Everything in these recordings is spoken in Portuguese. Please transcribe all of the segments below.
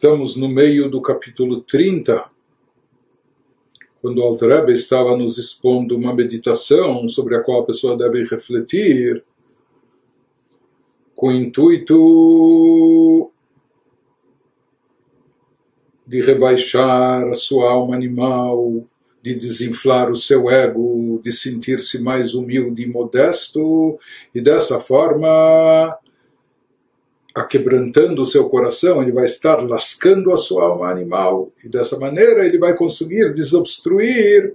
Estamos no meio do capítulo 30, quando o estava nos expondo uma meditação sobre a qual a pessoa deve refletir, com o intuito de rebaixar a sua alma animal, de desinflar o seu ego, de sentir-se mais humilde e modesto, e dessa forma aquebrantando o seu coração, ele vai estar lascando a sua alma animal, e dessa maneira ele vai conseguir desobstruir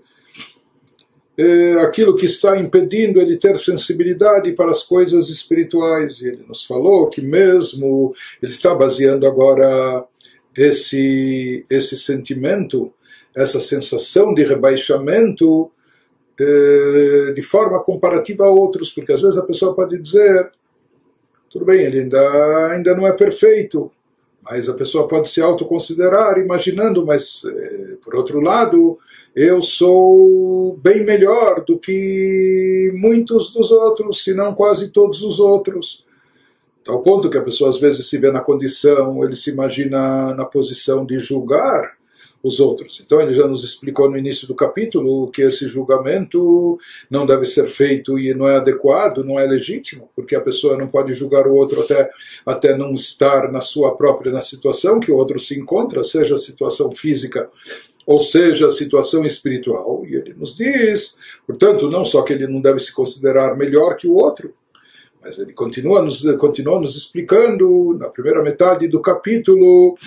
eh, aquilo que está impedindo ele ter sensibilidade para as coisas espirituais. E ele nos falou que mesmo ele está baseando agora esse, esse sentimento, essa sensação de rebaixamento eh, de forma comparativa a outros, porque às vezes a pessoa pode dizer tudo bem, ele ainda, ainda não é perfeito, mas a pessoa pode se autoconsiderar imaginando, mas eh, por outro lado, eu sou bem melhor do que muitos dos outros, se não quase todos os outros. Ao ponto que a pessoa às vezes se vê na condição, ele se imagina na posição de julgar os outros. Então ele já nos explicou no início do capítulo que esse julgamento não deve ser feito e não é adequado, não é legítimo, porque a pessoa não pode julgar o outro até, até não estar na sua própria na situação que o outro se encontra, seja a situação física ou seja a situação espiritual. E ele nos diz, portanto, não só que ele não deve se considerar melhor que o outro, mas ele continua nos, continua nos explicando na primeira metade do capítulo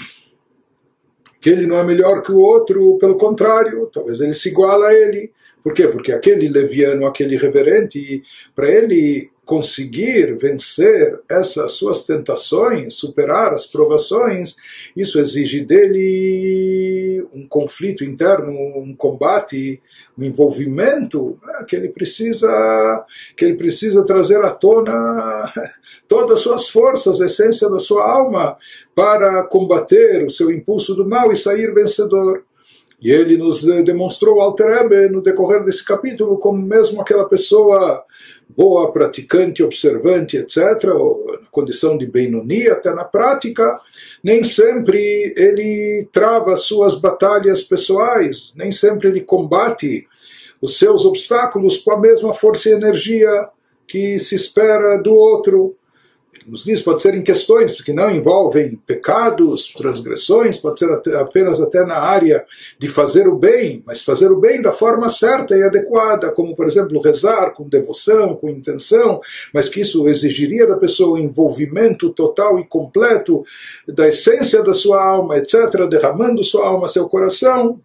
que ele não é melhor que o outro, pelo contrário, talvez ele se iguala a ele. Por quê? Porque aquele leviano, aquele reverente, para ele conseguir vencer essas suas tentações, superar as provações, isso exige dele um conflito interno, um combate, um envolvimento né, que ele precisa que ele precisa trazer à tona todas as suas forças, a essência da sua alma para combater o seu impulso do mal e sair vencedor. E ele nos demonstrou Alter Ebe no decorrer desse capítulo como mesmo aquela pessoa boa, praticante, observante, etc., ou na condição de Benoni, até na prática, nem sempre ele trava suas batalhas pessoais, nem sempre ele combate os seus obstáculos com a mesma força e energia que se espera do outro nos diz, pode ser em questões que não envolvem pecados, transgressões, pode ser até, apenas até na área de fazer o bem, mas fazer o bem da forma certa e adequada, como por exemplo rezar com devoção, com intenção, mas que isso exigiria da pessoa um envolvimento total e completo da essência da sua alma, etc., derramando sua alma, seu coração,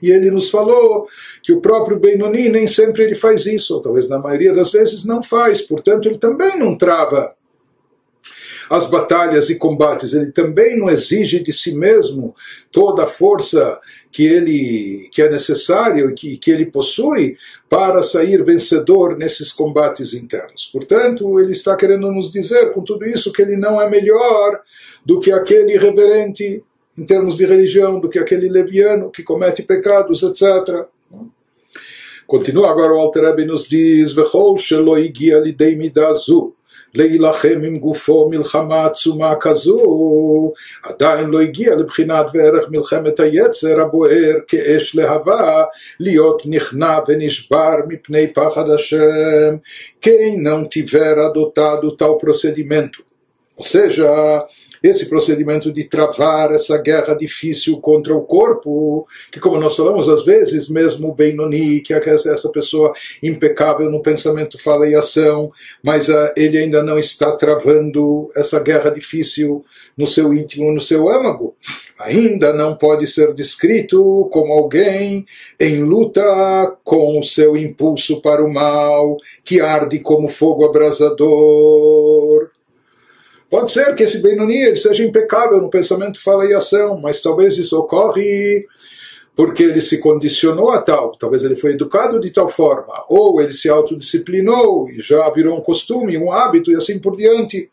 e ele nos falou que o próprio Benoni nem sempre ele faz isso, ou talvez na maioria das vezes não faz, portanto ele também não trava as batalhas e combates, ele também não exige de si mesmo toda a força que ele que é necessário e que, que ele possui para sair vencedor nesses combates internos. Portanto, ele está querendo nos dizer com tudo isso que ele não é melhor do que aquele reverente em termos de religião, do que aquele leviano que comete pecados, etc. Continua agora o Alter Rebbe nos diz: "Vechol shelo igia lidei midazu." להילחם עם גופו מלחמה עצומה כזו, עדיין לא הגיע לבחינת וערך מלחמת היצר הבוער כאש להבה, להיות נכנע ונשבר מפני פחד השם, quem não tiver adotado tal procedimento. Ou seja, esse procedimento de travar essa guerra difícil contra o corpo, que como nós falamos às vezes, mesmo o Benoni, que é essa pessoa impecável no pensamento, fala e ação, mas uh, ele ainda não está travando essa guerra difícil no seu íntimo, no seu âmago. Ainda não pode ser descrito como alguém em luta com o seu impulso para o mal, que arde como fogo abrasador. Pode ser que esse Benoni seja impecável no pensamento, fala e ação, mas talvez isso ocorre porque ele se condicionou a tal, talvez ele foi educado de tal forma, ou ele se autodisciplinou e já virou um costume, um hábito e assim por diante.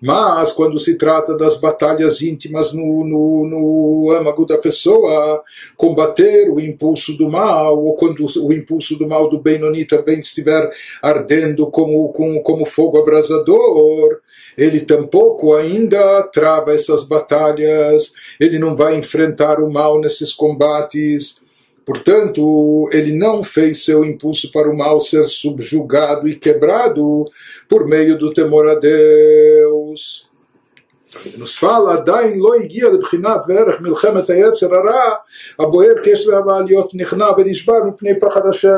Mas quando se trata das batalhas íntimas no, no, no âmago da pessoa, combater o impulso do mal, ou quando o impulso do mal do Benoni também estiver ardendo como, como, como fogo abrasador, ele tampouco ainda trava essas batalhas, ele não vai enfrentar o mal nesses combates. Portanto, ele não fez seu impulso para o mal ser subjugado e quebrado por meio do temor a Deus. Ele nos fala, עדיין לא הגיע לבחינת וערך מלחמת היצר הרע הבוער כשיש לה להיות נכנע ונשבר מפני פחד השם.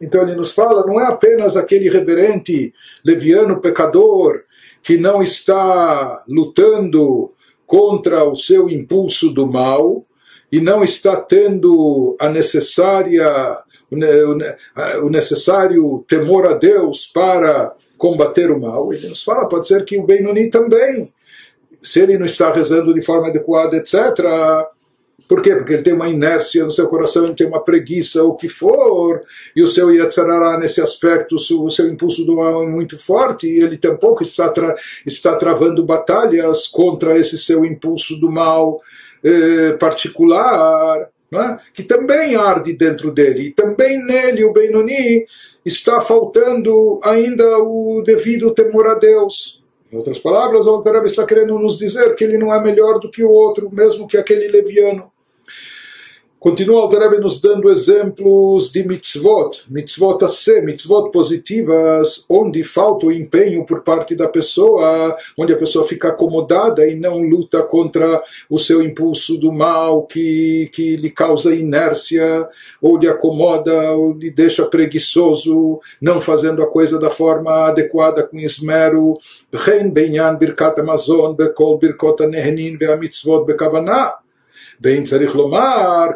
então ele nos fala, não é apenas aquele reverente leviano pecador que não está lutando contra o seu impulso do mal e não está tendo a necessária o necessário temor a Deus para combater o mal. Ele nos fala, pode ser que o Benoni também, se ele não está rezando de forma adequada, etc. Por quê? Porque ele tem uma inércia no seu coração, ele tem uma preguiça, o que for, e o seu Yetzarará, nesse aspecto, o seu impulso do mal é muito forte, e ele tampouco está, tra está travando batalhas contra esse seu impulso do mal eh, particular, é? que também arde dentro dele, e também nele, o Benoni, está faltando ainda o devido temor a Deus. Em outras palavras, o Altareb está querendo nos dizer que ele não é melhor do que o outro, mesmo que aquele leviano. Continua o Rebbe nos dando exemplos de mitzvot, mitzvot a ser, mitzvot positivas, onde falta o empenho por parte da pessoa, onde a pessoa fica acomodada e não luta contra o seu impulso do mal que, que lhe causa inércia, ou lhe acomoda, ou lhe deixa preguiçoso, não fazendo a coisa da forma adequada, com esmero. Ren birkat amazon bekol birkot bekavanah Bem, tzarich lomar,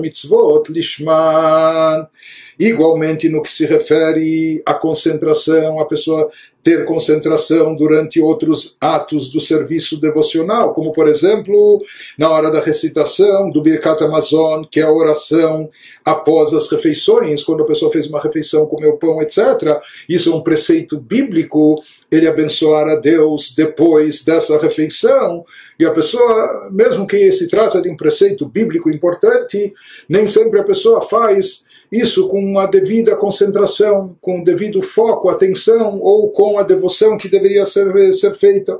mitzvot lishman. Igualmente no que se refere à concentração, a pessoa ter concentração durante outros atos do serviço devocional, como por exemplo, na hora da recitação do Birkat Amazon, que é a oração após as refeições, quando a pessoa fez uma refeição, comeu pão, etc. Isso é um preceito bíblico, ele abençoar a Deus depois dessa refeição, e a pessoa, mesmo que se trata de um preceito bíblico importante, nem sempre a pessoa faz isso com a devida concentração, com o devido foco, atenção ou com a devoção que deveria ser, ser feita.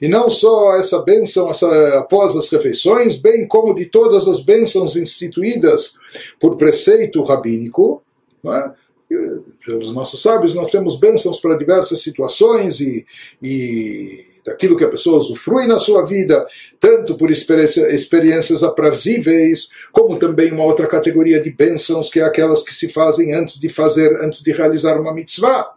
E não só essa bênção essa, após as refeições, bem como de todas as bênçãos instituídas por preceito rabínico. É? Pelos nossos sábios, nós temos bênçãos para diversas situações e, e daquilo que a pessoa usufrui na sua vida, tanto por experiência, experiências aprazíveis, como também uma outra categoria de bênçãos, que é aquelas que se fazem antes de fazer, antes de realizar uma mitzvah.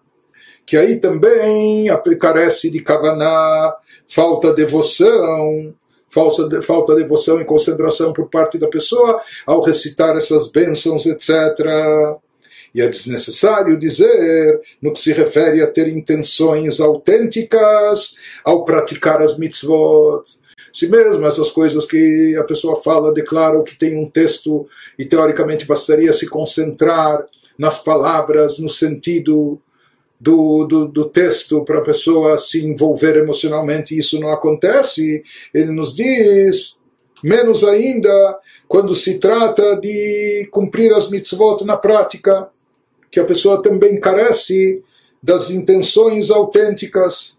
Que aí também carece de kavaná, falta devoção, falta, falta devoção e concentração por parte da pessoa ao recitar essas bênçãos, etc. E é desnecessário dizer no que se refere a ter intenções autênticas ao praticar as mitzvot. Se mesmo essas coisas que a pessoa fala declaram que tem um texto e teoricamente bastaria se concentrar nas palavras, no sentido do, do, do texto para a pessoa se envolver emocionalmente, isso não acontece. Ele nos diz menos ainda quando se trata de cumprir as mitzvot na prática que a pessoa também carece das intenções autênticas,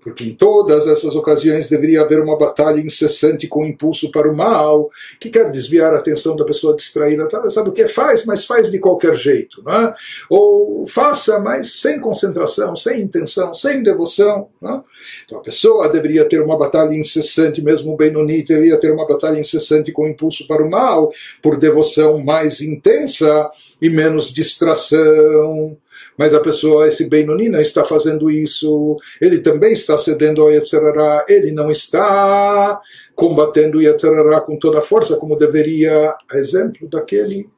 porque em todas essas ocasiões deveria haver uma batalha incessante com impulso para o mal, que quer desviar a atenção da pessoa distraída. Tá? Sabe o que faz, mas faz de qualquer jeito. Não é? Ou faça, mas sem concentração, sem intenção, sem devoção. É? Então a pessoa deveria ter uma batalha incessante, mesmo o Benoni deveria ter uma batalha incessante com impulso para o mal, por devoção mais intensa e menos distração mas a pessoa, esse Benoni, não está fazendo isso, ele também está cedendo ao Yetzerará, ele não está combatendo o Yetzerará com toda a força, como deveria, exemplo daquele,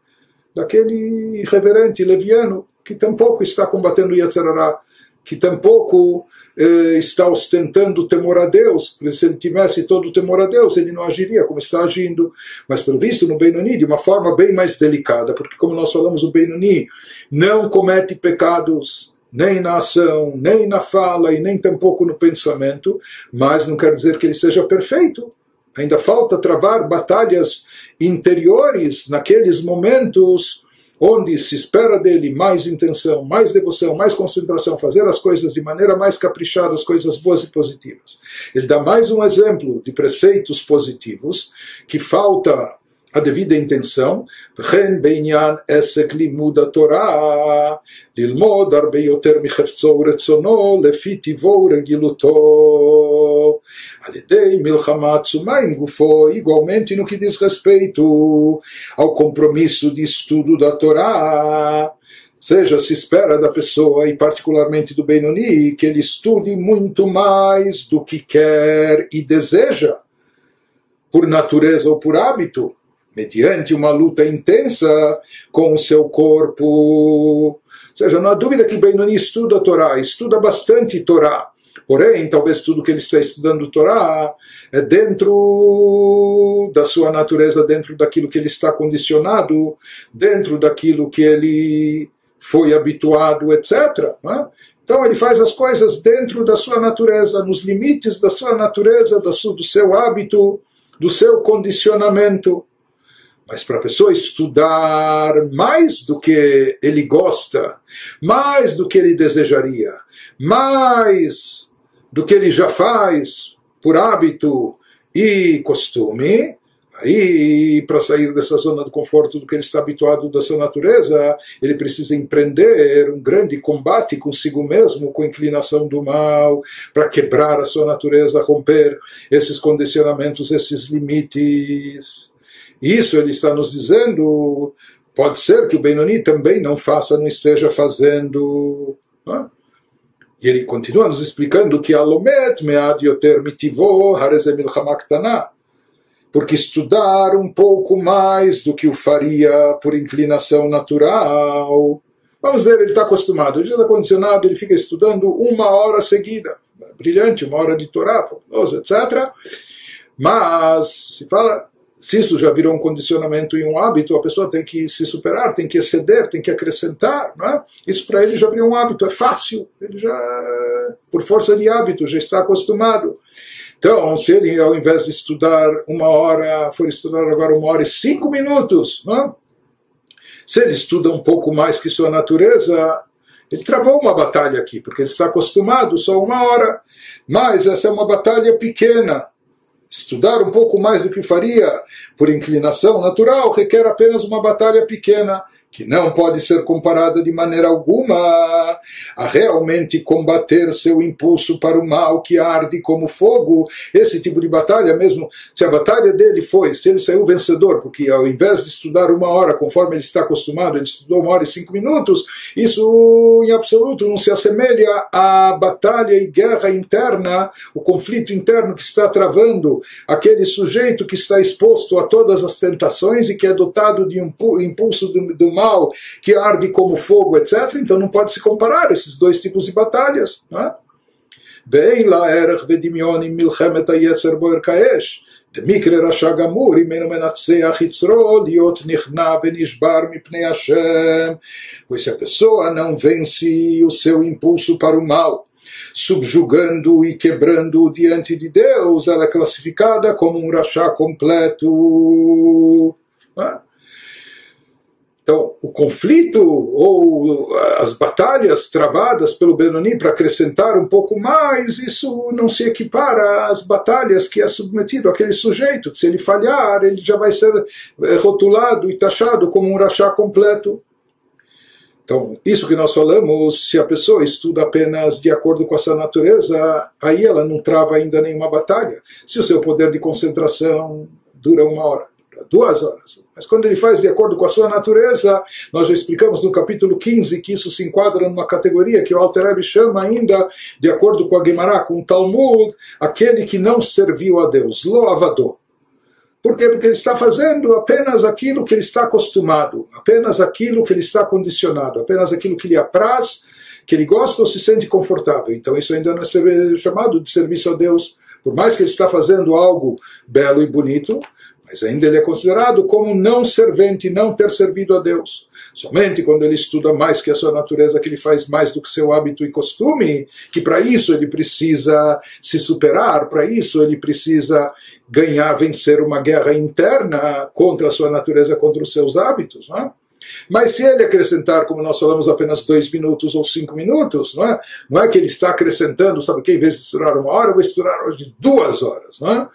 daquele reverente leviano, que tampouco está combatendo o Yetzerará, que tampouco eh, está ostentando temor a Deus, se ele tivesse todo o temor a Deus, ele não agiria como está agindo. Mas, pelo visto, no Benoni, de uma forma bem mais delicada, porque, como nós falamos, o Benoni não comete pecados nem na ação, nem na fala e nem tampouco no pensamento, mas não quer dizer que ele seja perfeito. Ainda falta travar batalhas interiores naqueles momentos onde se espera dele mais intenção, mais devoção, mais concentração, fazer as coisas de maneira mais caprichada, as coisas boas e positivas. Ele dá mais um exemplo de preceitos positivos que falta a devida intenção, וכן בעניין עסק לימוד התורה, ללמוד הרבה יותר מחפצו ורצונו, לפי טיבו ורגילותו, על ידי מלחמה עצומה עם גופו, igualmente no que diz respeito ao compromisso de estudo da Torá, seja, se espera da pessoa, e particularmente do Benoni, que ele estude muito mais do que quer e deseja, por natureza ou por hábito, mediante uma luta intensa com o seu corpo. Ou seja, não há dúvida que Benoni estuda a Torá, estuda bastante Torá. Porém, talvez tudo que ele está estudando Torá é dentro da sua natureza, dentro daquilo que ele está condicionado, dentro daquilo que ele foi habituado, etc. Né? Então ele faz as coisas dentro da sua natureza, nos limites da sua natureza, do seu hábito, do seu condicionamento. Mas para a pessoa estudar mais do que ele gosta, mais do que ele desejaria, mais do que ele já faz por hábito e costume, aí para sair dessa zona do conforto do que ele está habituado da sua natureza, ele precisa empreender um grande combate consigo mesmo, com a inclinação do mal, para quebrar a sua natureza, romper esses condicionamentos, esses limites. Isso ele está nos dizendo. Pode ser que o Benoni também não faça, não esteja fazendo. Não é? E ele continua nos explicando que Alomet mead yoter mitivo hareze milchama porque estudar um pouco mais do que o faria por inclinação natural. Vamos dizer, ele está acostumado, ele está condicionado, ele fica estudando uma hora seguida, brilhante, uma hora de Torá, etc. Mas se fala, se isso já virou um condicionamento e um hábito, a pessoa tem que se superar, tem que exceder, tem que acrescentar. É? Isso para ele já virou um hábito, é fácil. Ele já, por força de hábito, já está acostumado. Então, se ele, ao invés de estudar uma hora, for estudar agora uma hora e cinco minutos, é? se ele estuda um pouco mais que sua natureza, ele travou uma batalha aqui, porque ele está acostumado só uma hora. Mas essa é uma batalha pequena estudar um pouco mais do que faria por inclinação natural requer apenas uma batalha pequena que não pode ser comparada de maneira alguma a realmente combater seu impulso para o mal que arde como fogo. Esse tipo de batalha, mesmo se a batalha dele foi, se ele saiu vencedor, porque ao invés de estudar uma hora, conforme ele está acostumado, ele estudou uma hora e cinco minutos, isso em absoluto não se assemelha à batalha e guerra interna, o conflito interno que está travando aquele sujeito que está exposto a todas as tentações e que é dotado de um impulso do, do mal que arde como fogo, etc. Então não pode se comparar esses dois tipos de batalhas. ואין לה ערך ודמיון עם מלחמת היצר בוער כאש. דמקרה רשע גמור, אם אינו מנצח יצרו, להיות נכנע ונשבר מפני השם. Pois se a pessoa não vence o seu impulso para o mal, subjugando e quebrando diante de Deus, ela é classificada como um rachá completo. Então, o conflito ou as batalhas travadas pelo Benoni para acrescentar um pouco mais, isso não se equipara às batalhas que é submetido aquele sujeito. Se ele falhar, ele já vai ser eh, rotulado e taxado como um rachá completo. Então, isso que nós falamos, se a pessoa estuda apenas de acordo com a sua natureza, aí ela não trava ainda nenhuma batalha. Se o seu poder de concentração dura uma hora, dura duas horas, mas quando ele faz de acordo com a sua natureza, nós já explicamos no capítulo 15 que isso se enquadra numa categoria que o Alter Rebbe chama ainda, de acordo com a Gemara, com o Talmud, aquele que não serviu a Deus, lo avador. Por quê? Porque ele está fazendo apenas aquilo que ele está acostumado, apenas aquilo que ele está condicionado, apenas aquilo que lhe apraz, que ele gosta ou se sente confortável. Então isso ainda não é chamado de serviço a Deus. Por mais que ele está fazendo algo belo e bonito, mas ainda ele é considerado como não servente, não ter servido a Deus. Somente quando ele estuda mais que a sua natureza, que ele faz mais do que seu hábito e costume, que para isso ele precisa se superar, para isso ele precisa ganhar, vencer uma guerra interna contra a sua natureza, contra os seus hábitos. Não é? Mas se ele acrescentar, como nós falamos, apenas dois minutos ou cinco minutos, não é, não é que ele está acrescentando, sabe que em vez de estudar uma hora, eu vou estudar hoje duas horas. Não é?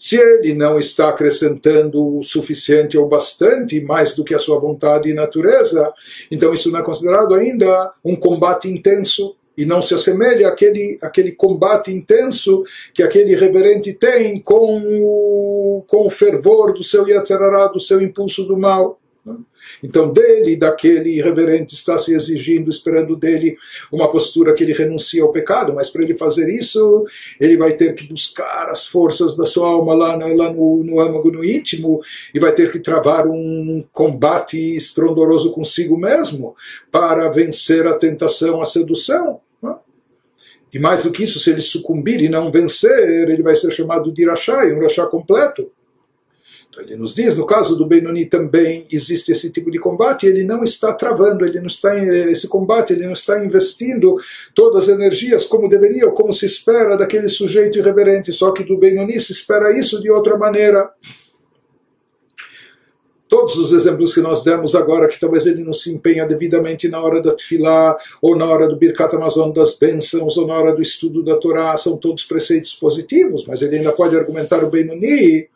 Se ele não está acrescentando o suficiente ou bastante, mais do que a sua vontade e natureza, então isso não é considerado ainda um combate intenso e não se assemelha àquele, àquele combate intenso que aquele reverente tem com o, com o fervor do seu Yetzirará, do seu impulso do mal. Então, dele, daquele irreverente, está se exigindo, esperando dele uma postura que ele renuncie ao pecado, mas para ele fazer isso, ele vai ter que buscar as forças da sua alma lá, lá no, no âmago, no íntimo, e vai ter que travar um combate estrondoroso consigo mesmo para vencer a tentação, a sedução. E mais do que isso, se ele sucumbir e não vencer, ele vai ser chamado de Irachai, um Rachá completo. Então ele nos diz, no caso do Benoni também existe esse tipo de combate, ele não está travando, ele não está esse combate, ele não está investindo todas as energias como deveria ou como se espera daquele sujeito irreverente, só que do Benoni se espera isso de outra maneira. Todos os exemplos que nós demos agora, que talvez ele não se empenha devidamente na hora da tefilá, ou na hora do Birkat Amazon das bênçãos, ou na hora do estudo da Torá, são todos preceitos positivos, mas ele ainda pode argumentar o Benoni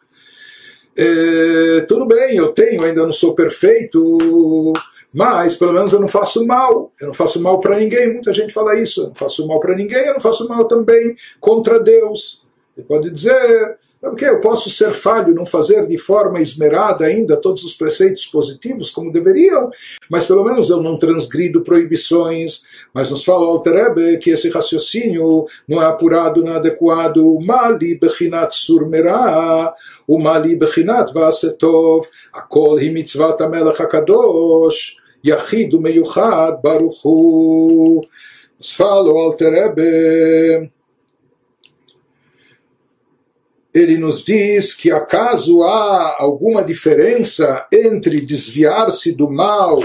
é, tudo bem, eu tenho, ainda não sou perfeito, mas pelo menos eu não faço mal, eu não faço mal para ninguém. Muita gente fala isso, eu não faço mal para ninguém, eu não faço mal também contra Deus. Ele pode dizer, porque eu posso ser falho, não fazer de forma esmerada ainda todos os preceitos positivos como deveriam, mas pelo menos eu não transgrido proibições. Mas nos fala Alterebe que esse raciocínio não é apurado, não é adequado. Mali bechinat surmerá, o mali bechinat vasetov, akol hi mitzvat amelech hakadosh, yachid umeyuchad baruchu. Nos fala o Alterebe ele nos diz que acaso há alguma diferença entre desviar-se do mal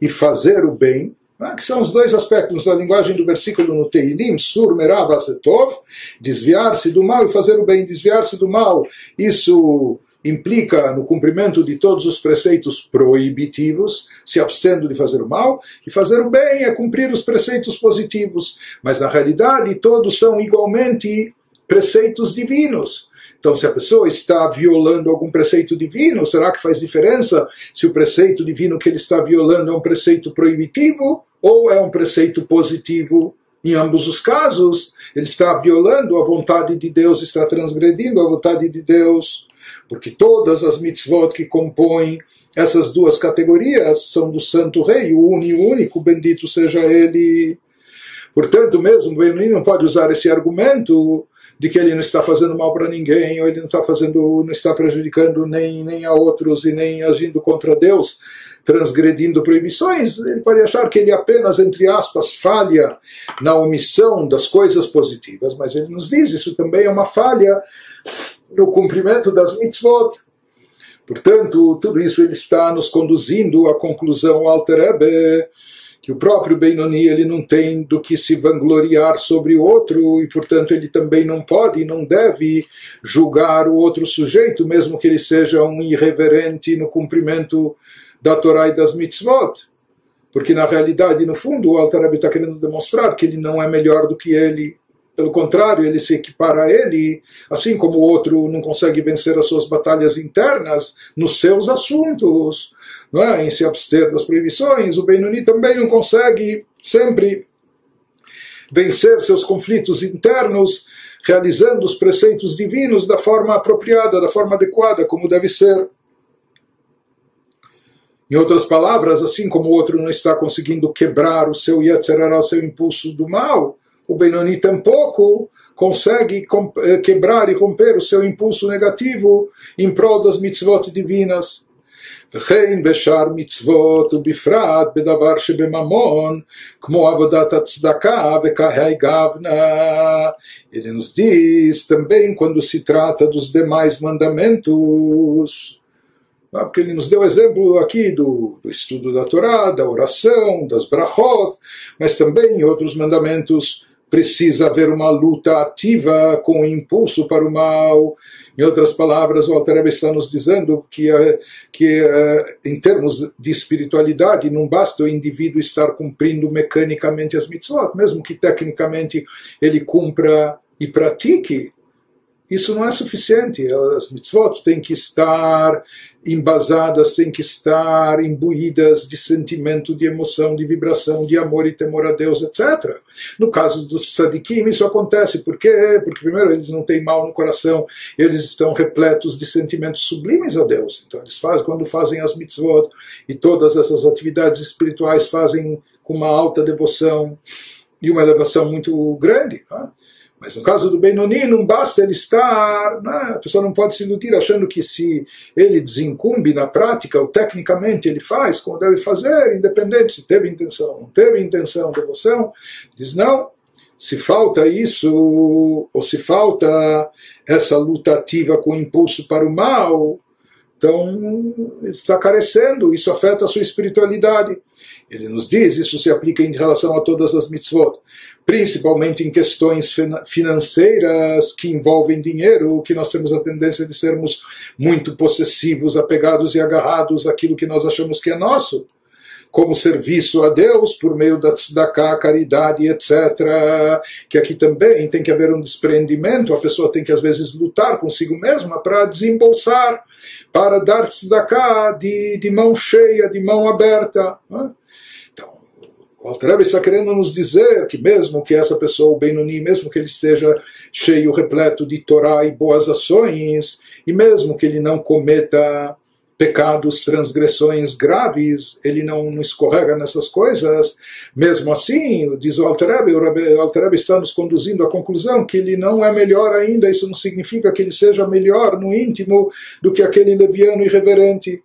e fazer o bem, né, que são os dois aspectos da linguagem do versículo no Teilim, Sur Merav Asetov, desviar-se do mal e fazer o bem, desviar-se do mal, isso implica no cumprimento de todos os preceitos proibitivos, se abstendo de fazer o mal, e fazer o bem é cumprir os preceitos positivos, mas na realidade todos são igualmente preceitos divinos. Então, se a pessoa está violando algum preceito divino, será que faz diferença se o preceito divino que ele está violando é um preceito proibitivo ou é um preceito positivo? Em ambos os casos, ele está violando a vontade de Deus, está transgredindo a vontade de Deus, porque todas as mitzvot que compõem essas duas categorias são do Santo Rei, o único, bendito seja ele. Portanto, mesmo o não pode usar esse argumento de que ele não está fazendo mal para ninguém, ou ele não está fazendo, não está prejudicando nem, nem a outros e nem agindo contra Deus, transgredindo proibições, ele pode achar que ele apenas, entre aspas, falha na omissão das coisas positivas, mas ele nos diz, isso também é uma falha no cumprimento das mitzvot. Portanto, tudo isso ele está nos conduzindo à conclusão alter Ebe, que o próprio Benoni ele não tem do que se vangloriar sobre o outro e, portanto, ele também não pode e não deve julgar o outro sujeito, mesmo que ele seja um irreverente no cumprimento da Torá e das mitzvot. Porque, na realidade, no fundo, o Altarab está querendo demonstrar que ele não é melhor do que ele. Pelo contrário, ele se equipara a ele, assim como o outro não consegue vencer as suas batalhas internas nos seus assuntos não é? em se abster das proibições, o Benoni também não consegue sempre vencer seus conflitos internos, realizando os preceitos divinos da forma apropriada, da forma adequada, como deve ser. Em outras palavras, assim como o outro não está conseguindo quebrar o seu Yetzerará, seu impulso do mal, o Benoni tampouco consegue eh, quebrar e romper o seu impulso negativo em prol das mitzvot divinas. וכן בשאר מצוות ובפרט בדבר שבממון, כמו עבודת הצדקה וכהי גבנה. Ele nos diz também quando se trata dos demais mandamentos. Porque ele nos deu exemplo aqui do, do estudo da Torá, da oração, das brachot, mas também em outros mandamentos precisa haver uma luta ativa com o impulso para o mal. Em outras palavras, o Alter está nos dizendo que, eh, que eh, em termos de espiritualidade, não basta o indivíduo estar cumprindo mecanicamente as mitzvot, mesmo que tecnicamente ele cumpra e pratique, isso não é suficiente. As mitzvot têm que estar embasadas, têm que estar imbuídas de sentimento, de emoção, de vibração, de amor e temor a Deus, etc. No caso dos tzadikim, isso acontece. Por quê? Porque, primeiro, eles não têm mal no coração, eles estão repletos de sentimentos sublimes a Deus. Então, eles fazem, quando fazem as mitzvot e todas essas atividades espirituais, fazem com uma alta devoção e uma elevação muito grande. Né? Mas no caso do Benoni, não basta ele estar. Né? A pessoa não pode se iludir achando que se ele desincumbe na prática, ou tecnicamente ele faz como deve fazer, independente se teve intenção, não teve intenção, devoção. Diz não. Se falta isso, ou se falta essa luta ativa com o impulso para o mal, então está carecendo, isso afeta a sua espiritualidade. Ele nos diz, isso se aplica em relação a todas as mitzvot, principalmente em questões financeiras que envolvem dinheiro, que nós temos a tendência de sermos muito possessivos, apegados e agarrados àquilo que nós achamos que é nosso, como serviço a Deus por meio da tzedakah, caridade, etc. Que aqui também tem que haver um desprendimento, a pessoa tem que às vezes lutar consigo mesma para desembolsar, para dar tzedakah de, de mão cheia, de mão aberta. Né? O Altareb está querendo nos dizer que mesmo que essa pessoa, o Benoni, mesmo que ele esteja cheio, repleto de Torá e boas ações, e mesmo que ele não cometa pecados, transgressões graves, ele não, não escorrega nessas coisas, mesmo assim, diz o Altareb, o Altareb está nos conduzindo à conclusão que ele não é melhor ainda, isso não significa que ele seja melhor no íntimo do que aquele leviano irreverente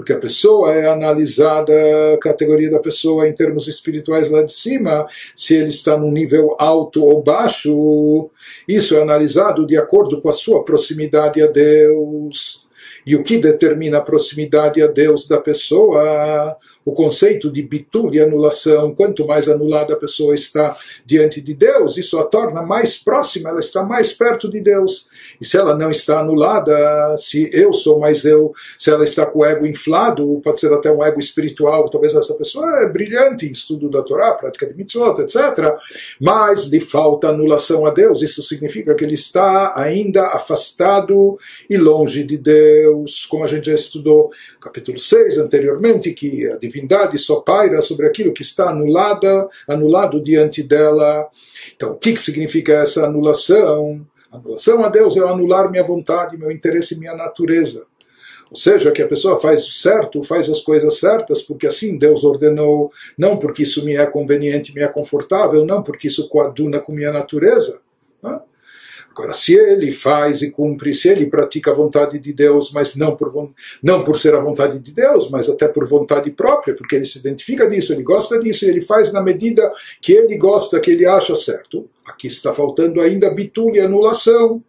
porque a pessoa é analisada, a categoria da pessoa em termos espirituais lá de cima, se ele está num nível alto ou baixo, isso é analisado de acordo com a sua proximidade a Deus. E o que determina a proximidade a Deus da pessoa? O conceito de bitul e anulação, quanto mais anulada a pessoa está diante de Deus, isso a torna mais próxima, ela está mais perto de Deus. E se ela não está anulada, se eu sou mais eu, se ela está com o ego inflado, pode ser até um ego espiritual, talvez essa pessoa é brilhante em estudo da Torá, prática de mitzvot, etc. Mas lhe falta anulação a Deus, isso significa que ele está ainda afastado e longe de Deus, como a gente já estudou capítulo 6 anteriormente, que a divindade só paira sobre aquilo que está anulada, anulado diante dela. Então, o que, que significa essa anulação? Anulação a Deus é anular minha vontade, meu interesse e minha natureza. Ou seja, que a pessoa faz o certo, faz as coisas certas, porque assim Deus ordenou, não porque isso me é conveniente, me é confortável, não porque isso coaduna com minha natureza. Né? Agora, se ele faz e cumpre, se ele pratica a vontade de Deus, mas não por, não por ser a vontade de Deus, mas até por vontade própria, porque ele se identifica disso, ele gosta disso, ele faz na medida que ele gosta, que ele acha certo. Aqui está faltando ainda bitul e anulação.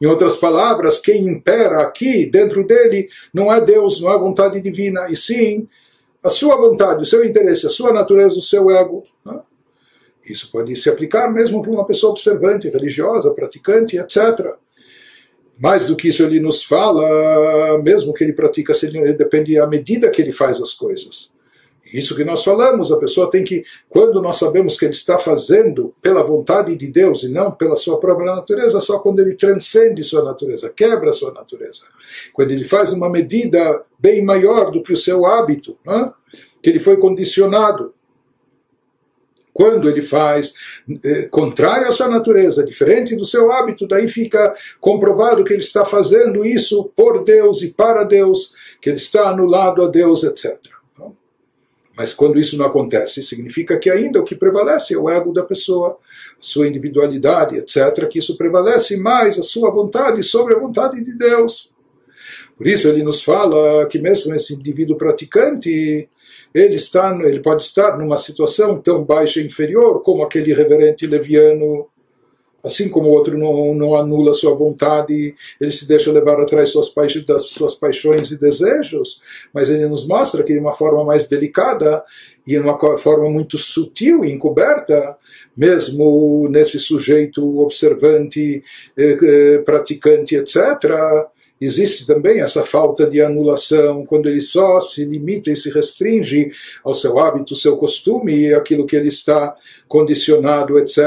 Em outras palavras, quem impera aqui dentro dele não é Deus, não é a vontade divina, e sim a sua vontade, o seu interesse, a sua natureza, o seu ego. Né? Isso pode se aplicar mesmo para uma pessoa observante, religiosa, praticante, etc. Mais do que isso, ele nos fala, mesmo que ele pratica, depende da medida que ele faz as coisas. Isso que nós falamos, a pessoa tem que, quando nós sabemos que ele está fazendo pela vontade de Deus e não pela sua própria natureza, só quando ele transcende sua natureza, quebra sua natureza. Quando ele faz uma medida bem maior do que o seu hábito, né? que ele foi condicionado. Quando ele faz eh, contrário à sua natureza, diferente do seu hábito, daí fica comprovado que ele está fazendo isso por Deus e para Deus, que ele está anulado a Deus, etc. Mas quando isso não acontece, significa que ainda o que prevalece é o ego da pessoa, sua individualidade, etc., que isso prevalece mais a sua vontade sobre a vontade de Deus. Por isso ele nos fala que mesmo esse indivíduo praticante, ele, está, ele pode estar numa situação tão baixa e inferior como aquele reverente leviano, assim como o outro não, não anula sua vontade, ele se deixa levar atrás suas paixões, das suas paixões e desejos, mas ele nos mostra que de uma forma mais delicada e de uma forma muito sutil e encoberta, mesmo nesse sujeito observante, eh, eh, praticante, etc., existe também essa falta de anulação, quando ele só se limita e se restringe ao seu hábito, seu costume, aquilo que ele está condicionado, etc.